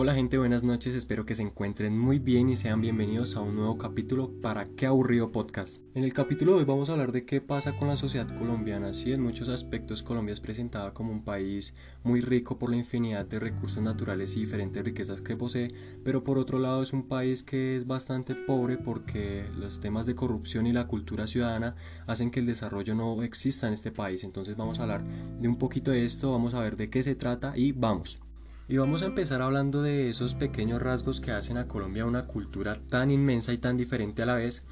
Hola gente, buenas noches, espero que se encuentren muy bien y sean bienvenidos a un nuevo capítulo para Qué aburrido podcast. En el capítulo de hoy vamos a hablar de qué pasa con la sociedad colombiana. Sí, en muchos aspectos Colombia es presentada como un país muy rico por la infinidad de recursos naturales y diferentes riquezas que posee, pero por otro lado es un país que es bastante pobre porque los temas de corrupción y la cultura ciudadana hacen que el desarrollo no exista en este país. Entonces vamos a hablar de un poquito de esto, vamos a ver de qué se trata y vamos. Y vamos a empezar hablando de esos pequeños rasgos que hacen a Colombia una cultura tan inmensa y tan diferente a la vez,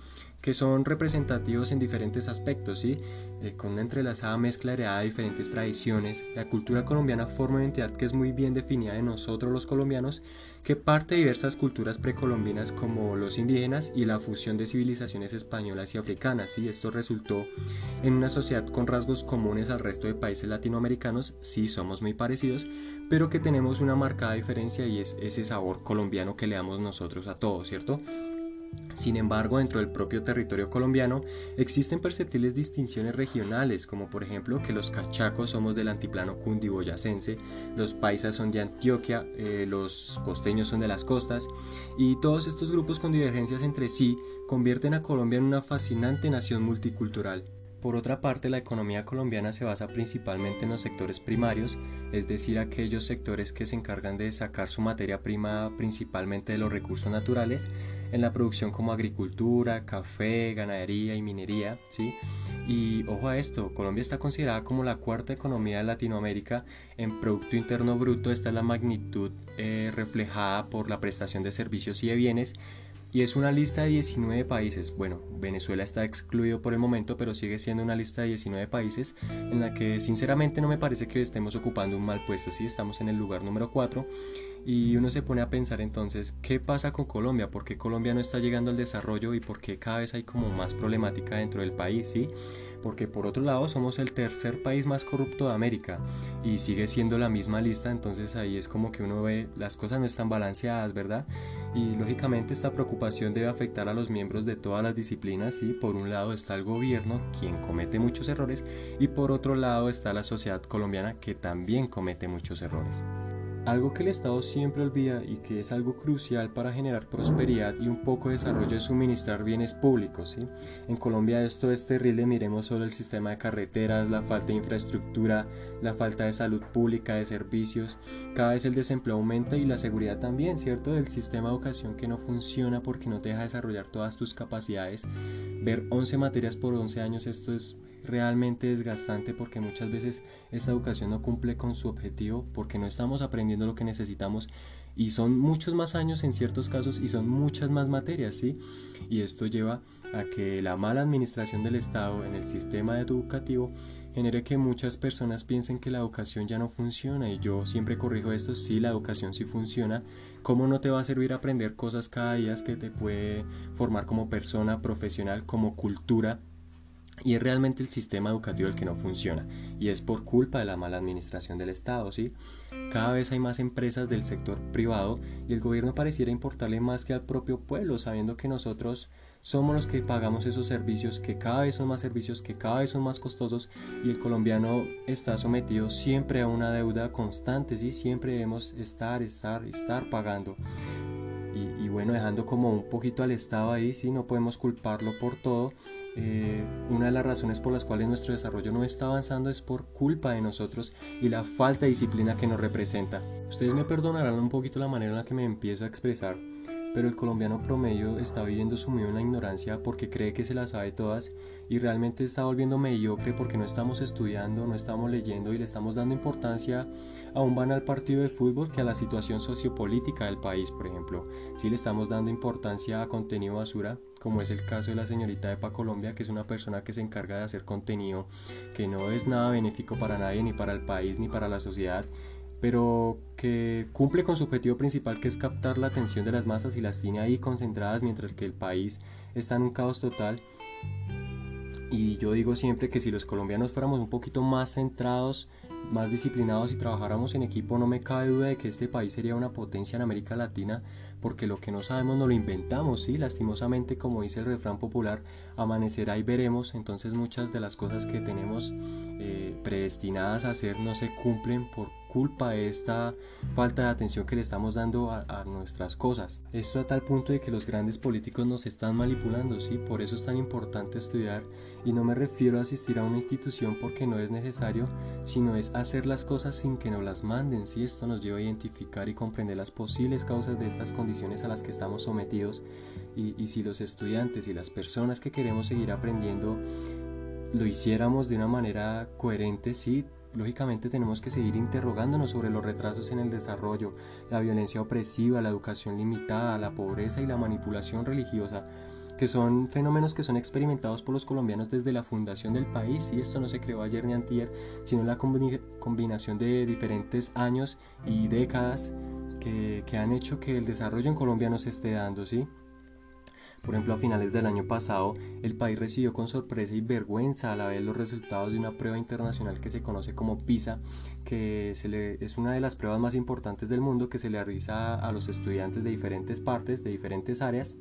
que son representativos en diferentes aspectos, ¿sí? Eh, con una entrelazada mezcla de diferentes tradiciones. La cultura colombiana forma una identidad que es muy bien definida de nosotros los colombianos, que parte de diversas culturas precolombinas como los indígenas y la fusión de civilizaciones españolas y africanas. ¿sí? Esto resultó en una sociedad con rasgos comunes al resto de países latinoamericanos, sí somos muy parecidos, pero que tenemos una marcada diferencia y es ese sabor colombiano que le damos nosotros a todos, ¿cierto? Sin embargo, dentro del propio territorio colombiano existen perceptibles distinciones regionales, como por ejemplo que los cachacos somos del antiplano cundiboyacense, los paisas son de Antioquia, eh, los costeños son de las costas, y todos estos grupos con divergencias entre sí convierten a Colombia en una fascinante nación multicultural. Por otra parte, la economía colombiana se basa principalmente en los sectores primarios, es decir, aquellos sectores que se encargan de sacar su materia prima principalmente de los recursos naturales, en la producción como agricultura, café, ganadería y minería, ¿sí? Y ojo a esto, Colombia está considerada como la cuarta economía de Latinoamérica en Producto Interno Bruto, esta es la magnitud eh, reflejada por la prestación de servicios y de bienes, y es una lista de 19 países. Bueno, Venezuela está excluido por el momento, pero sigue siendo una lista de 19 países en la que sinceramente no me parece que estemos ocupando un mal puesto. Sí, estamos en el lugar número 4 y uno se pone a pensar entonces, ¿qué pasa con Colombia? ¿Por qué Colombia no está llegando al desarrollo y por qué cada vez hay como más problemática dentro del país? ¿sí? Porque por otro lado somos el tercer país más corrupto de América y sigue siendo la misma lista, entonces ahí es como que uno ve las cosas no están balanceadas, ¿verdad? Y lógicamente esta preocupación debe afectar a los miembros de todas las disciplinas y por un lado está el gobierno, quien comete muchos errores, y por otro lado está la sociedad colombiana, que también comete muchos errores. Algo que el Estado siempre olvida y que es algo crucial para generar prosperidad y un poco de desarrollo es suministrar bienes públicos. ¿sí? En Colombia esto es terrible, miremos solo el sistema de carreteras, la falta de infraestructura, la falta de salud pública, de servicios. Cada vez el desempleo aumenta y la seguridad también, ¿cierto? Del sistema de educación que no funciona porque no te deja desarrollar todas tus capacidades. Ver 11 materias por 11 años, esto es realmente desgastante porque muchas veces esta educación no cumple con su objetivo porque no estamos aprendiendo lo que necesitamos y son muchos más años en ciertos casos y son muchas más materias. Y esto lleva a que la mala administración del Estado en el sistema educativo genere que muchas personas piensen que la educación ya no funciona y yo siempre corrijo esto, sí, la educación sí funciona, ¿cómo no te va a servir aprender cosas cada día que te puede formar como persona profesional, como cultura y es realmente el sistema educativo el que no funciona y es por culpa de la mala administración del Estado, ¿sí? Cada vez hay más empresas del sector privado y el gobierno pareciera importarle más que al propio pueblo, sabiendo que nosotros somos los que pagamos esos servicios, que cada vez son más servicios, que cada vez son más costosos y el colombiano está sometido siempre a una deuda constante, ¿sí? Siempre debemos estar, estar, estar pagando. Y, bueno, dejando como un poquito al Estado ahí, sí, no podemos culparlo por todo eh, una de las razones por las cuales nuestro desarrollo no está avanzando es por culpa de nosotros y la falta de disciplina que nos representa. Ustedes me perdonarán un poquito la manera en la que me empiezo a expresar, pero el colombiano promedio está viviendo sumido en la ignorancia porque cree que se las sabe todas y realmente está volviendo mediocre porque no estamos estudiando, no estamos leyendo y le estamos dando importancia a un banal partido de fútbol que a la situación sociopolítica del país, por ejemplo. Si le estamos dando importancia a contenido basura, como es el caso de la señorita Epa Colombia, que es una persona que se encarga de hacer contenido que no es nada benéfico para nadie, ni para el país, ni para la sociedad, pero que cumple con su objetivo principal que es captar la atención de las masas y las tiene ahí concentradas mientras que el país está en un caos total. Y yo digo siempre que si los colombianos fuéramos un poquito más centrados más disciplinados y trabajáramos en equipo, no me cabe duda de que este país sería una potencia en América Latina, porque lo que no sabemos no lo inventamos, ¿sí? Lastimosamente, como dice el refrán popular, amanecerá y veremos, entonces muchas de las cosas que tenemos eh, predestinadas a hacer no se cumplen por culpa esta falta de atención que le estamos dando a, a, nuestras cosas. Esto a tal punto de que los grandes políticos nos están manipulando, ¿sí? Por eso es tan importante estudiar y no me refiero a asistir a una institución porque no es necesario, sino es hacer las cosas sin que nos las manden, ¿sí? Esto nos lleva a identificar y comprender las posibles causas de estas condiciones a las que estamos sometidos y, y si los estudiantes y las personas que queremos seguir aprendiendo lo hiciéramos de una manera coherente, sí, lógicamente tenemos que seguir interrogándonos sobre los retrasos en el desarrollo, la violencia opresiva, la educación limitada, la pobreza y la manipulación religiosa, que son fenómenos que son experimentados por los colombianos desde la fundación del país y esto no se creó ayer ni antier, sino la combinación de diferentes años y décadas que, que han hecho que el desarrollo en Colombia no se esté dando, ¿sí? Por ejemplo, a finales del año pasado, el país recibió con sorpresa y vergüenza a la vez los resultados de una prueba internacional que se conoce como PISA, que es una de las pruebas más importantes del mundo que se le realiza a los estudiantes de diferentes partes, de diferentes áreas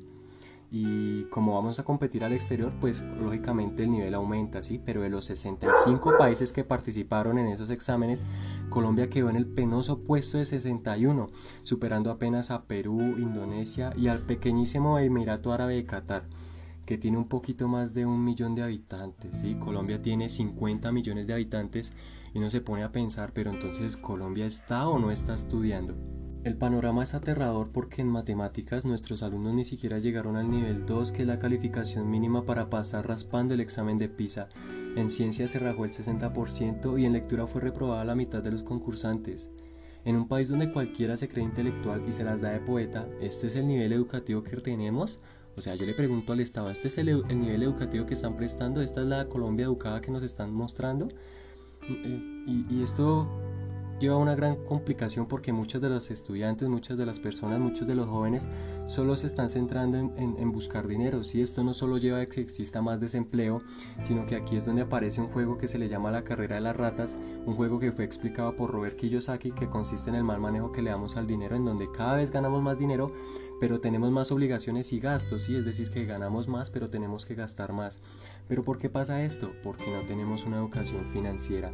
y como vamos a competir al exterior, pues lógicamente el nivel aumenta, ¿sí? Pero de los 65 países que participaron en esos exámenes, Colombia quedó en el penoso puesto de 61, superando apenas a Perú, Indonesia y al pequeñísimo Emirato Árabe de Qatar que tiene un poquito más de un millón de habitantes, ¿sí? Colombia tiene 50 millones de habitantes y uno se pone a pensar, pero entonces Colombia está o no está estudiando. El panorama es aterrador porque en matemáticas nuestros alumnos ni siquiera llegaron al nivel 2, que es la calificación mínima para pasar raspando el examen de PISA. En ciencia se rajó el 60% y en lectura fue reprobada la mitad de los concursantes. En un país donde cualquiera se cree intelectual y se las da de poeta, ¿este es el nivel educativo que tenemos? O sea, yo le pregunto al Estado, ¿este es el, el nivel educativo que están prestando? ¿Esta es la Colombia educada que nos están mostrando? Eh, y, y esto lleva una gran complicación porque muchos de los estudiantes, muchas de las personas, muchos de los jóvenes solo se están centrando en, buscar dinero. Si esto no solo lleva a que exista más desempleo, sino que aquí es donde aparece un juego que se le llama la carrera de las ratas, un juego que fue explicado por Robert Kiyosaki que consiste en el mal manejo que le damos al dinero, en donde cada vez ganamos más dinero, pero tenemos más obligaciones y gastos, ¿sí? es decir, que ganamos más, pero tenemos que gastar más. ¿Pero por qué pasa esto? Porque no tenemos una educación financiera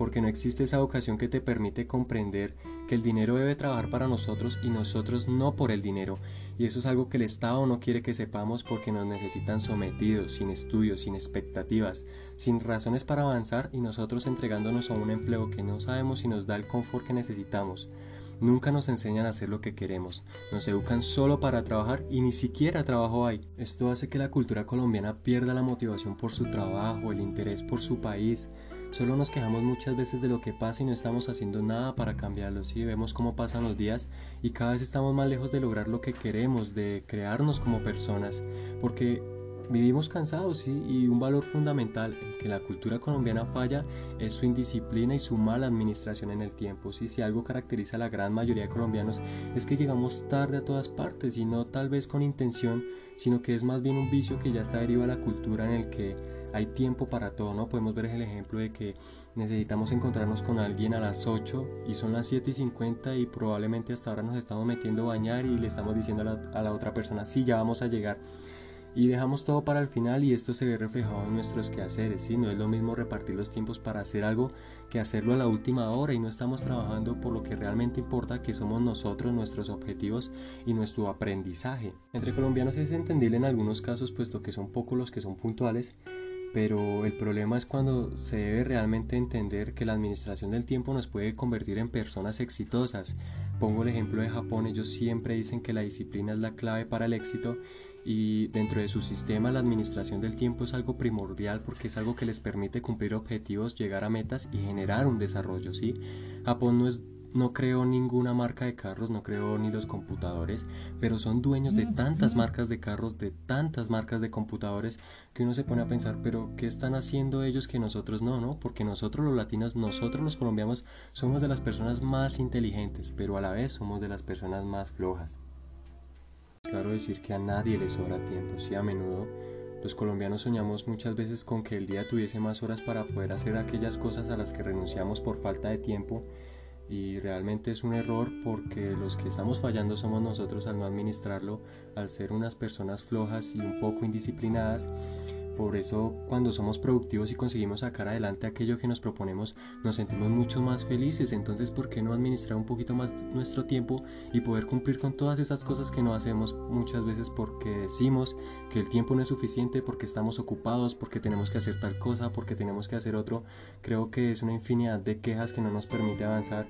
porque no existe esa educación que te permite comprender que el dinero debe trabajar para nosotros y nosotros no por el dinero. Y eso es algo que el Estado no quiere que sepamos porque nos necesitan sometidos, sin estudios, sin expectativas, sin razones para avanzar y nosotros entregándonos a un empleo que no sabemos si nos da el confort que necesitamos. Nunca nos enseñan a hacer lo que queremos, nos educan solo para trabajar y ni siquiera trabajo hay. Esto hace que la cultura colombiana pierda la motivación por su trabajo, el interés por su país, Solo nos quejamos muchas veces de lo que pasa y no estamos haciendo nada para cambiarlo. Si vemos cómo pasan los días y cada vez estamos más lejos de lograr lo que queremos, de crearnos como personas, porque vivimos cansados ¿sí? y un valor fundamental en que la cultura colombiana falla es su indisciplina y su mala administración en el tiempo. ¿sí? Si algo caracteriza a la gran mayoría de colombianos es que llegamos tarde a todas partes y no tal vez con intención, sino que es más bien un vicio que ya está derivado a la cultura en el que hay tiempo para todo, ¿no? Podemos ver el ejemplo de que necesitamos encontrarnos con alguien a las 8 y son las 7 y 50 y probablemente hasta ahora nos estamos metiendo a bañar y le estamos diciendo a la, otra persona, sí, ya vamos a llegar. Y dejamos todo para el final y esto se ve reflejado en nuestros quehaceres, ¿sí? No es lo mismo repartir los tiempos para hacer algo que hacerlo a la última hora y no estamos trabajando por lo que realmente importa, que somos nosotros, nuestros objetivos y nuestro aprendizaje. Entre colombianos es entendible en algunos casos, puesto que son pocos los que son puntuales, pero el problema es cuando se debe realmente entender que la administración del tiempo nos puede convertir en personas exitosas. Pongo el ejemplo de Japón, ellos siempre dicen que la disciplina es la clave para el éxito y dentro de su sistema la administración del tiempo es algo primordial porque es algo que les permite cumplir objetivos, llegar a metas y generar un desarrollo, ¿sí? Japón no es no creo ninguna marca de carros, no creo ni los computadores, pero son dueños de tantas marcas de carros, de tantas marcas de computadores, que uno se pone a pensar, pero ¿qué están haciendo ellos que nosotros no, no? Porque nosotros los latinos, nosotros los colombianos, somos de las personas más inteligentes, pero a la vez somos de las personas más flojas. Claro decir que a nadie le sobra tiempo, sí, a menudo los colombianos soñamos muchas veces con que el día tuviese más horas para poder hacer aquellas cosas a las que renunciamos por falta de tiempo y realmente es un error porque los que estamos fallando somos nosotros al no administrarlo, al ser unas personas flojas y un poco indisciplinadas, por eso cuando somos productivos y conseguimos sacar adelante aquello que nos proponemos, nos sentimos mucho más felices. Entonces, ¿por qué no administrar un poquito más nuestro tiempo y poder cumplir con todas esas cosas que no hacemos muchas veces porque decimos que el tiempo no es suficiente, porque estamos ocupados, porque tenemos que hacer tal cosa, porque tenemos que hacer otro? Creo que es una infinidad de quejas que no nos permite avanzar.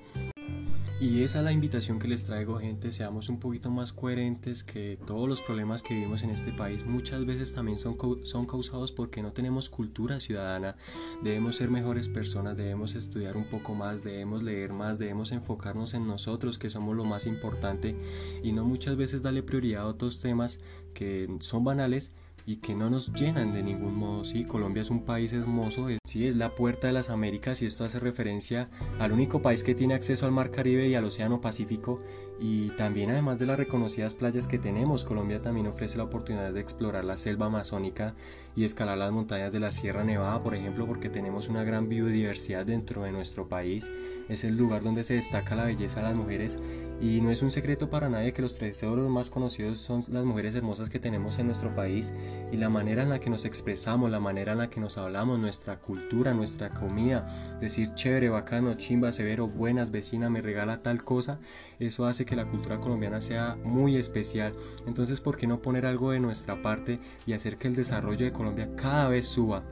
Y esa es la invitación que les traigo, gente, seamos un poquito más coherentes, que todos los problemas que vivimos en este país muchas veces también son, son causados porque no tenemos cultura ciudadana, debemos ser mejores personas, debemos estudiar un poco más, debemos leer más, debemos enfocarnos en nosotros, que somos lo más importante, y no muchas veces darle prioridad a otros temas que son banales y que no nos llenan de ningún modo. Sí, Colombia es un país hermoso, sí, es la puerta de las Américas y esto hace referencia al único país que tiene acceso al Mar Caribe y al Océano Pacífico y también además de las reconocidas playas que tenemos, Colombia también ofrece la oportunidad de explorar la selva amazónica y escalar las montañas de la Sierra Nevada, por ejemplo, porque tenemos una gran biodiversidad dentro de nuestro país. Es el lugar donde se destaca la belleza de las mujeres y no es un secreto para nadie que los tesoros más conocidos son las mujeres hermosas que tenemos en nuestro país y la manera en la que nos expresamos, la manera en la que nos hablamos, nuestra cultura, nuestra comida, decir chévere, bacano, chimba, severo, buenas, vecina, me regala tal cosa, eso hace que la cultura colombiana sea muy especial. Entonces, ¿por qué no poner algo de nuestra parte y hacer que el desarrollo de Colombia cada vez suba?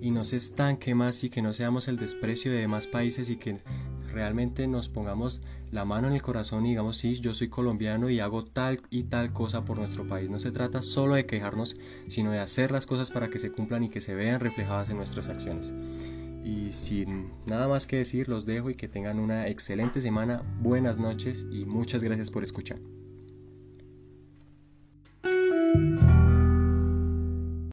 Y no se estanque más y que no seamos el desprecio de demás países y que realmente nos pongamos la mano en el corazón y digamos, sí, yo soy colombiano y hago tal y tal cosa por nuestro país. No se trata solo de quejarnos, sino de hacer las cosas para que se cumplan y que se vean reflejadas en nuestras acciones. Y sin nada más que decir, los dejo y que tengan una excelente semana, buenas noches y muchas gracias por escuchar.